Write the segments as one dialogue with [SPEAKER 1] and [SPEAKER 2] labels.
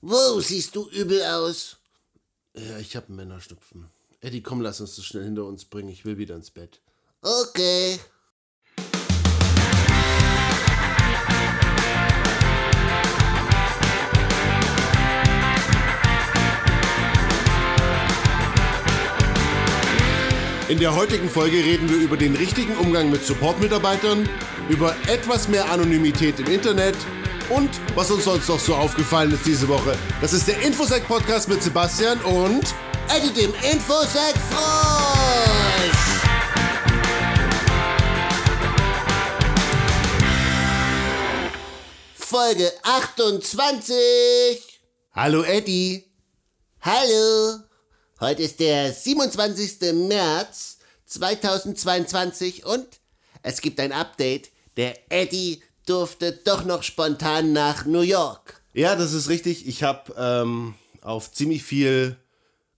[SPEAKER 1] Wo siehst du übel aus?
[SPEAKER 2] Ja, ich hab einen Männerschnupfen. Eddie, komm, lass uns das schnell hinter uns bringen. Ich will wieder ins Bett.
[SPEAKER 1] Okay.
[SPEAKER 2] In der heutigen Folge reden wir über den richtigen Umgang mit Support-Mitarbeitern, über etwas mehr Anonymität im Internet und was uns sonst noch so aufgefallen ist diese Woche. Das ist der Infosec-Podcast mit Sebastian und
[SPEAKER 1] Eddie dem Infosec Frosch. Folge 28.
[SPEAKER 2] Hallo Eddie.
[SPEAKER 1] Hallo. Heute ist der 27. März 2022 und es gibt ein Update. Der Eddie durfte doch noch spontan nach New York.
[SPEAKER 2] Ja, das ist richtig. Ich habe ähm, auf ziemlich viel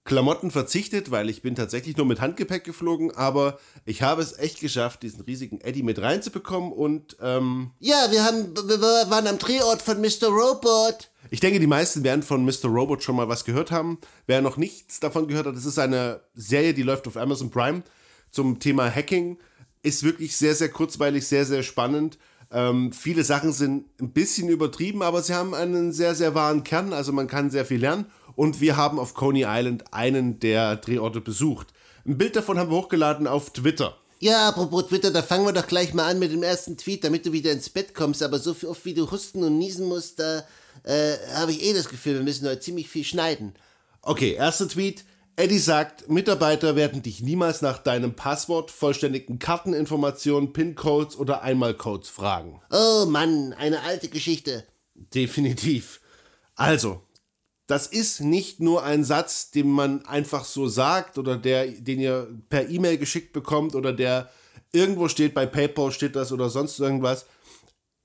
[SPEAKER 2] Klamotten verzichtet, weil ich bin tatsächlich nur mit Handgepäck geflogen, aber ich habe es echt geschafft, diesen riesigen Eddie mit reinzubekommen und ähm,
[SPEAKER 1] Ja, wir, haben, wir waren am Drehort von Mr. Robot.
[SPEAKER 2] ich denke, die meisten werden von Mr. Robot schon mal was gehört haben. Wer noch nichts davon gehört hat, das ist eine Serie, die läuft auf Amazon Prime zum Thema Hacking. Ist wirklich sehr, sehr kurzweilig, sehr, sehr spannend. Ähm, viele Sachen sind ein bisschen übertrieben, aber sie haben einen sehr, sehr wahren Kern. Also man kann sehr viel lernen. Und wir haben auf Coney Island einen der Drehorte besucht. Ein Bild davon haben wir hochgeladen auf Twitter.
[SPEAKER 1] Ja, apropos Twitter, da fangen wir doch gleich mal an mit dem ersten Tweet, damit du wieder ins Bett kommst. Aber so oft wie du husten und niesen musst, da äh, habe ich eh das Gefühl, wir müssen heute ziemlich viel schneiden.
[SPEAKER 2] Okay, erster Tweet. Eddie sagt, Mitarbeiter werden dich niemals nach deinem Passwort, vollständigen Karteninformationen, PIN-Codes oder Einmalcodes fragen.
[SPEAKER 1] Oh Mann, eine alte Geschichte.
[SPEAKER 2] Definitiv. Also, das ist nicht nur ein Satz, den man einfach so sagt oder der, den ihr per E-Mail geschickt bekommt oder der irgendwo steht, bei PayPal steht das oder sonst irgendwas.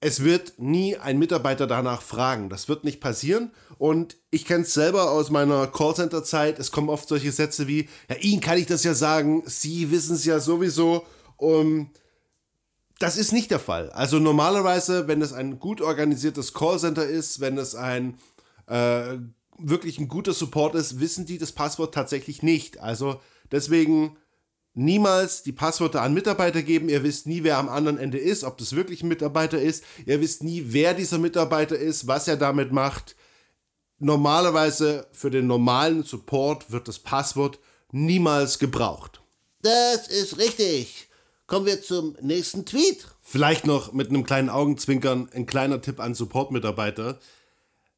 [SPEAKER 2] Es wird nie ein Mitarbeiter danach fragen. Das wird nicht passieren. Und ich kenne es selber aus meiner Callcenter-Zeit. Es kommen oft solche Sätze wie, ja, Ihnen kann ich das ja sagen, Sie wissen es ja sowieso. Um, das ist nicht der Fall. Also normalerweise, wenn es ein gut organisiertes Callcenter ist, wenn es ein äh, wirklich ein guter Support ist, wissen die das Passwort tatsächlich nicht. Also deswegen niemals die Passwörter an Mitarbeiter geben. Ihr wisst nie, wer am anderen Ende ist, ob das wirklich ein Mitarbeiter ist. Ihr wisst nie, wer dieser Mitarbeiter ist, was er damit macht. Normalerweise für den normalen Support wird das Passwort niemals gebraucht.
[SPEAKER 1] Das ist richtig. Kommen wir zum nächsten Tweet.
[SPEAKER 2] Vielleicht noch mit einem kleinen Augenzwinkern ein kleiner Tipp an Support-Mitarbeiter.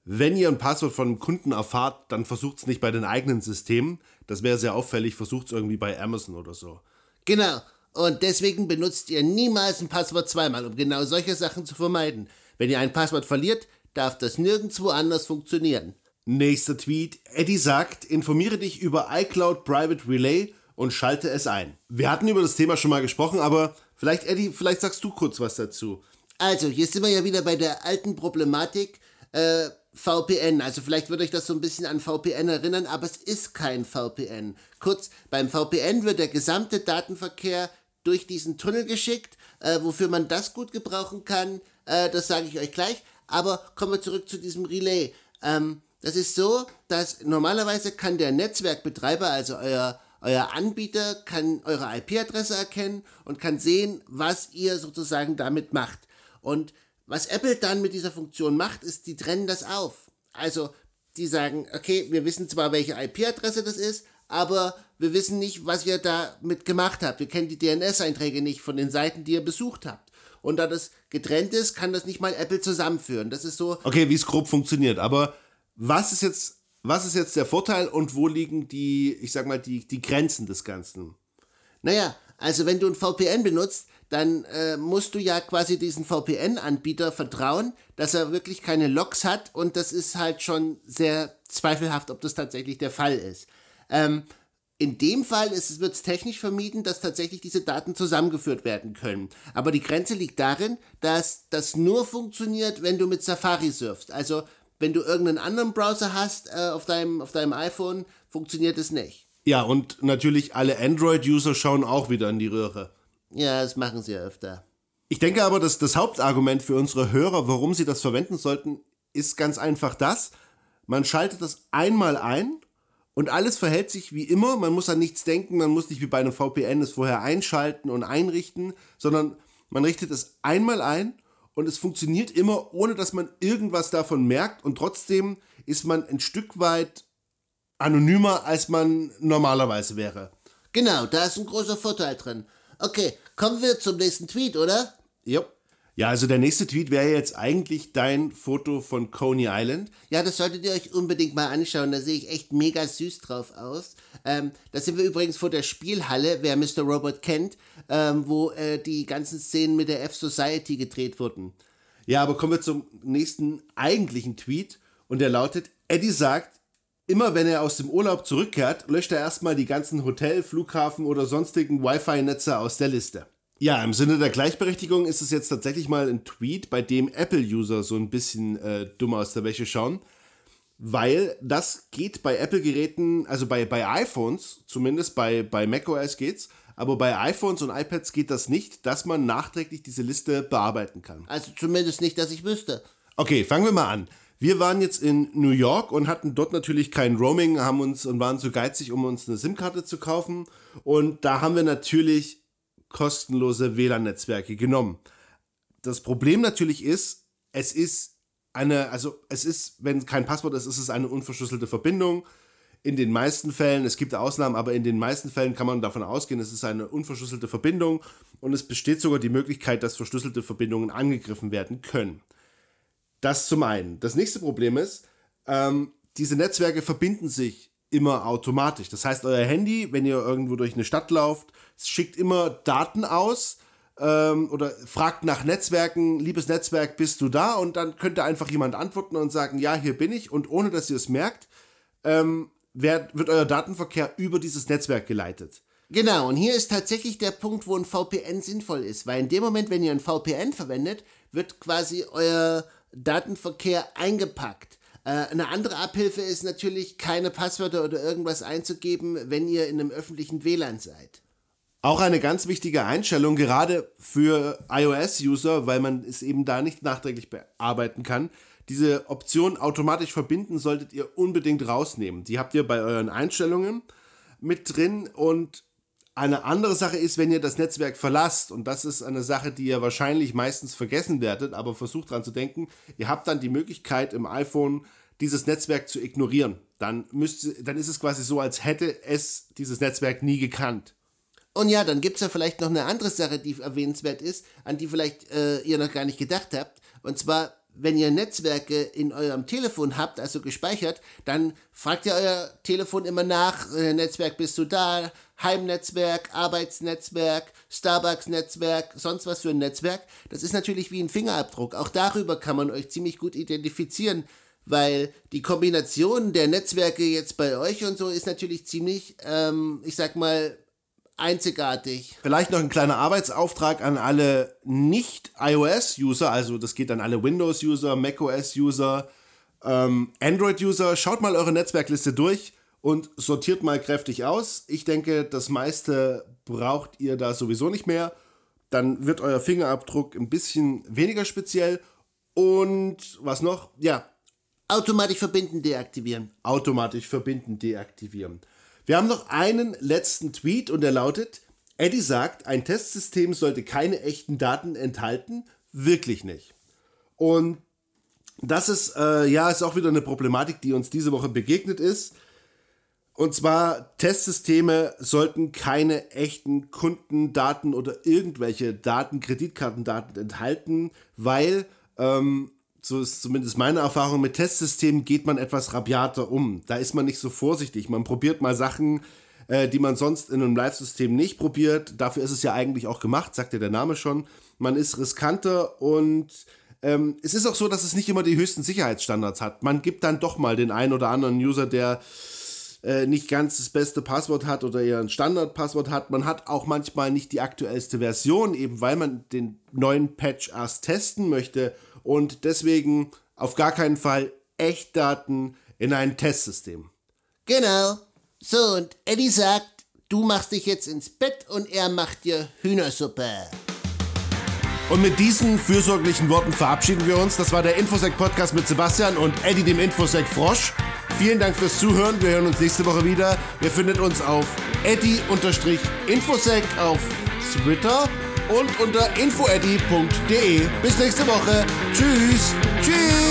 [SPEAKER 2] Wenn ihr ein Passwort von einem Kunden erfahrt, dann versucht es nicht bei den eigenen Systemen. Das wäre sehr auffällig. Versucht es irgendwie bei Amazon oder so.
[SPEAKER 1] Genau. Und deswegen benutzt ihr niemals ein Passwort zweimal, um genau solche Sachen zu vermeiden. Wenn ihr ein Passwort verliert, darf das nirgendwo anders funktionieren.
[SPEAKER 2] Nächster Tweet. Eddie sagt, informiere dich über iCloud Private Relay und schalte es ein. Wir hatten über das Thema schon mal gesprochen, aber vielleicht, Eddie, vielleicht sagst du kurz was dazu.
[SPEAKER 1] Also, hier sind wir ja wieder bei der alten Problematik äh, VPN. Also vielleicht wird euch das so ein bisschen an VPN erinnern, aber es ist kein VPN. Kurz, beim VPN wird der gesamte Datenverkehr durch diesen Tunnel geschickt. Äh, wofür man das gut gebrauchen kann, äh, das sage ich euch gleich. Aber kommen wir zurück zu diesem Relay. Ähm, das ist so, dass normalerweise kann der Netzwerkbetreiber, also euer, euer Anbieter, kann eure IP-Adresse erkennen und kann sehen, was ihr sozusagen damit macht. Und was Apple dann mit dieser Funktion macht, ist, die trennen das auf. Also, die sagen, okay, wir wissen zwar, welche IP-Adresse das ist, aber wir wissen nicht, was ihr damit gemacht habt. Wir kennen die DNS-Einträge nicht von den Seiten, die ihr besucht habt. Und da das getrennt ist, kann das nicht mal Apple zusammenführen. Das ist so.
[SPEAKER 2] Okay, wie es grob funktioniert. Aber was ist jetzt, was ist jetzt der Vorteil und wo liegen die, ich sag mal, die, die Grenzen des Ganzen?
[SPEAKER 1] Naja, also wenn du ein VPN benutzt, dann äh, musst du ja quasi diesen VPN-Anbieter vertrauen, dass er wirklich keine Logs hat und das ist halt schon sehr zweifelhaft, ob das tatsächlich der Fall ist. Ähm, in dem Fall wird es technisch vermieden, dass tatsächlich diese Daten zusammengeführt werden können. Aber die Grenze liegt darin, dass das nur funktioniert, wenn du mit Safari surfst. Also wenn du irgendeinen anderen Browser hast äh, auf, deinem, auf deinem iPhone, funktioniert es nicht.
[SPEAKER 2] Ja, und natürlich alle Android-User schauen auch wieder in die Röhre.
[SPEAKER 1] Ja, das machen sie ja öfter.
[SPEAKER 2] Ich denke aber, dass das Hauptargument für unsere Hörer, warum sie das verwenden sollten, ist ganz einfach das. man schaltet das einmal ein und alles verhält sich wie immer. Man muss an nichts denken, man muss nicht wie bei einem VPN es vorher einschalten und einrichten, sondern man richtet es einmal ein und es funktioniert immer, ohne dass man irgendwas davon merkt und trotzdem ist man ein Stück weit anonymer, als man normalerweise wäre.
[SPEAKER 1] Genau, da ist ein großer Vorteil drin. Okay, kommen wir zum nächsten Tweet, oder?
[SPEAKER 2] Ja. Ja, also der nächste Tweet wäre jetzt eigentlich dein Foto von Coney Island.
[SPEAKER 1] Ja, das solltet ihr euch unbedingt mal anschauen. Da sehe ich echt mega süß drauf aus. Ähm, da sind wir übrigens vor der Spielhalle, wer Mr. Robot kennt, ähm, wo äh, die ganzen Szenen mit der F-Society gedreht wurden.
[SPEAKER 2] Ja, aber kommen wir zum nächsten eigentlichen Tweet. Und der lautet, Eddie sagt, immer wenn er aus dem Urlaub zurückkehrt, löscht er erstmal die ganzen Hotel, Flughafen oder sonstigen Wi-Fi-Netze aus der Liste. Ja, im Sinne der Gleichberechtigung ist es jetzt tatsächlich mal ein Tweet, bei dem Apple-User so ein bisschen äh, dumm aus der Wäsche schauen, weil das geht bei Apple-Geräten, also bei, bei iPhones zumindest, bei, bei macOS geht's, aber bei iPhones und iPads geht das nicht, dass man nachträglich diese Liste bearbeiten kann.
[SPEAKER 1] Also zumindest nicht, dass ich wüsste.
[SPEAKER 2] Okay, fangen wir mal an. Wir waren jetzt in New York und hatten dort natürlich kein Roaming, haben uns und waren zu geizig, um uns eine SIM-Karte zu kaufen. Und da haben wir natürlich kostenlose WLAN-Netzwerke genommen. Das Problem natürlich ist, es ist eine, also es ist, wenn kein Passwort ist, ist es eine unverschlüsselte Verbindung. In den meisten Fällen, es gibt Ausnahmen, aber in den meisten Fällen kann man davon ausgehen, es ist eine unverschlüsselte Verbindung und es besteht sogar die Möglichkeit, dass verschlüsselte Verbindungen angegriffen werden können. Das zum einen. Das nächste Problem ist, ähm, diese Netzwerke verbinden sich immer automatisch. Das heißt, euer Handy, wenn ihr irgendwo durch eine Stadt lauft, schickt immer Daten aus ähm, oder fragt nach Netzwerken, liebes Netzwerk, bist du da? Und dann könnte einfach jemand antworten und sagen, ja, hier bin ich. Und ohne dass ihr es merkt, ähm, wird, wird euer Datenverkehr über dieses Netzwerk geleitet.
[SPEAKER 1] Genau, und hier ist tatsächlich der Punkt, wo ein VPN sinnvoll ist, weil in dem Moment, wenn ihr ein VPN verwendet, wird quasi euer Datenverkehr eingepackt. Äh, eine andere Abhilfe ist natürlich, keine Passwörter oder irgendwas einzugeben, wenn ihr in einem öffentlichen WLAN seid.
[SPEAKER 2] Auch eine ganz wichtige Einstellung, gerade für iOS-User, weil man es eben da nicht nachträglich bearbeiten kann. Diese Option automatisch verbinden solltet ihr unbedingt rausnehmen. Die habt ihr bei euren Einstellungen mit drin und eine andere Sache ist, wenn ihr das Netzwerk verlasst, und das ist eine Sache, die ihr wahrscheinlich meistens vergessen werdet, aber versucht dran zu denken, ihr habt dann die Möglichkeit im iPhone dieses Netzwerk zu ignorieren. Dann, müsst, dann ist es quasi so, als hätte es dieses Netzwerk nie gekannt.
[SPEAKER 1] Und ja, dann gibt es ja vielleicht noch eine andere Sache, die erwähnenswert ist, an die vielleicht äh, ihr noch gar nicht gedacht habt. Und zwar, wenn ihr Netzwerke in eurem Telefon habt, also gespeichert, dann fragt ihr euer Telefon immer nach, äh, Netzwerk bist du da, Heimnetzwerk, Arbeitsnetzwerk, Starbucks-Netzwerk, sonst was für ein Netzwerk. Das ist natürlich wie ein Fingerabdruck. Auch darüber kann man euch ziemlich gut identifizieren, weil die Kombination der Netzwerke jetzt bei euch und so ist natürlich ziemlich, ähm, ich sag mal, einzigartig.
[SPEAKER 2] Vielleicht noch ein kleiner Arbeitsauftrag an alle Nicht-iOS-User, also das geht an alle Windows-User, macOS-User, ähm, Android-User. Schaut mal eure Netzwerkliste durch und sortiert mal kräftig aus. Ich denke, das meiste braucht ihr da sowieso nicht mehr. Dann wird euer Fingerabdruck ein bisschen weniger speziell. Und was noch? Ja.
[SPEAKER 1] Automatisch verbinden deaktivieren.
[SPEAKER 2] Automatisch verbinden deaktivieren. Wir haben noch einen letzten Tweet und der lautet, Eddie sagt, ein Testsystem sollte keine echten Daten enthalten. Wirklich nicht. Und das ist, äh, ja, ist auch wieder eine Problematik, die uns diese Woche begegnet ist. Und zwar, Testsysteme sollten keine echten Kundendaten oder irgendwelche Daten, Kreditkartendaten enthalten, weil, ähm, so ist zumindest meine Erfahrung, mit Testsystemen geht man etwas rabiater um. Da ist man nicht so vorsichtig. Man probiert mal Sachen, äh, die man sonst in einem Live-System nicht probiert. Dafür ist es ja eigentlich auch gemacht, sagt ja der Name schon. Man ist riskanter und ähm, es ist auch so, dass es nicht immer die höchsten Sicherheitsstandards hat. Man gibt dann doch mal den einen oder anderen User, der äh, nicht ganz das beste Passwort hat oder eher ein Standardpasswort hat. Man hat auch manchmal nicht die aktuellste Version, eben weil man den neuen Patch erst testen möchte und deswegen auf gar keinen Fall Echtdaten in ein Testsystem.
[SPEAKER 1] Genau. So, und Eddie sagt, du machst dich jetzt ins Bett und er macht dir Hühnersuppe.
[SPEAKER 2] Und mit diesen fürsorglichen Worten verabschieden wir uns. Das war der Infosec Podcast mit Sebastian und Eddie dem Infosec Frosch. Vielen Dank fürs Zuhören. Wir hören uns nächste Woche wieder. Ihr findet uns auf eddy-infosec auf Twitter und unter infoeddy.de. Bis nächste Woche. Tschüss. Tschüss.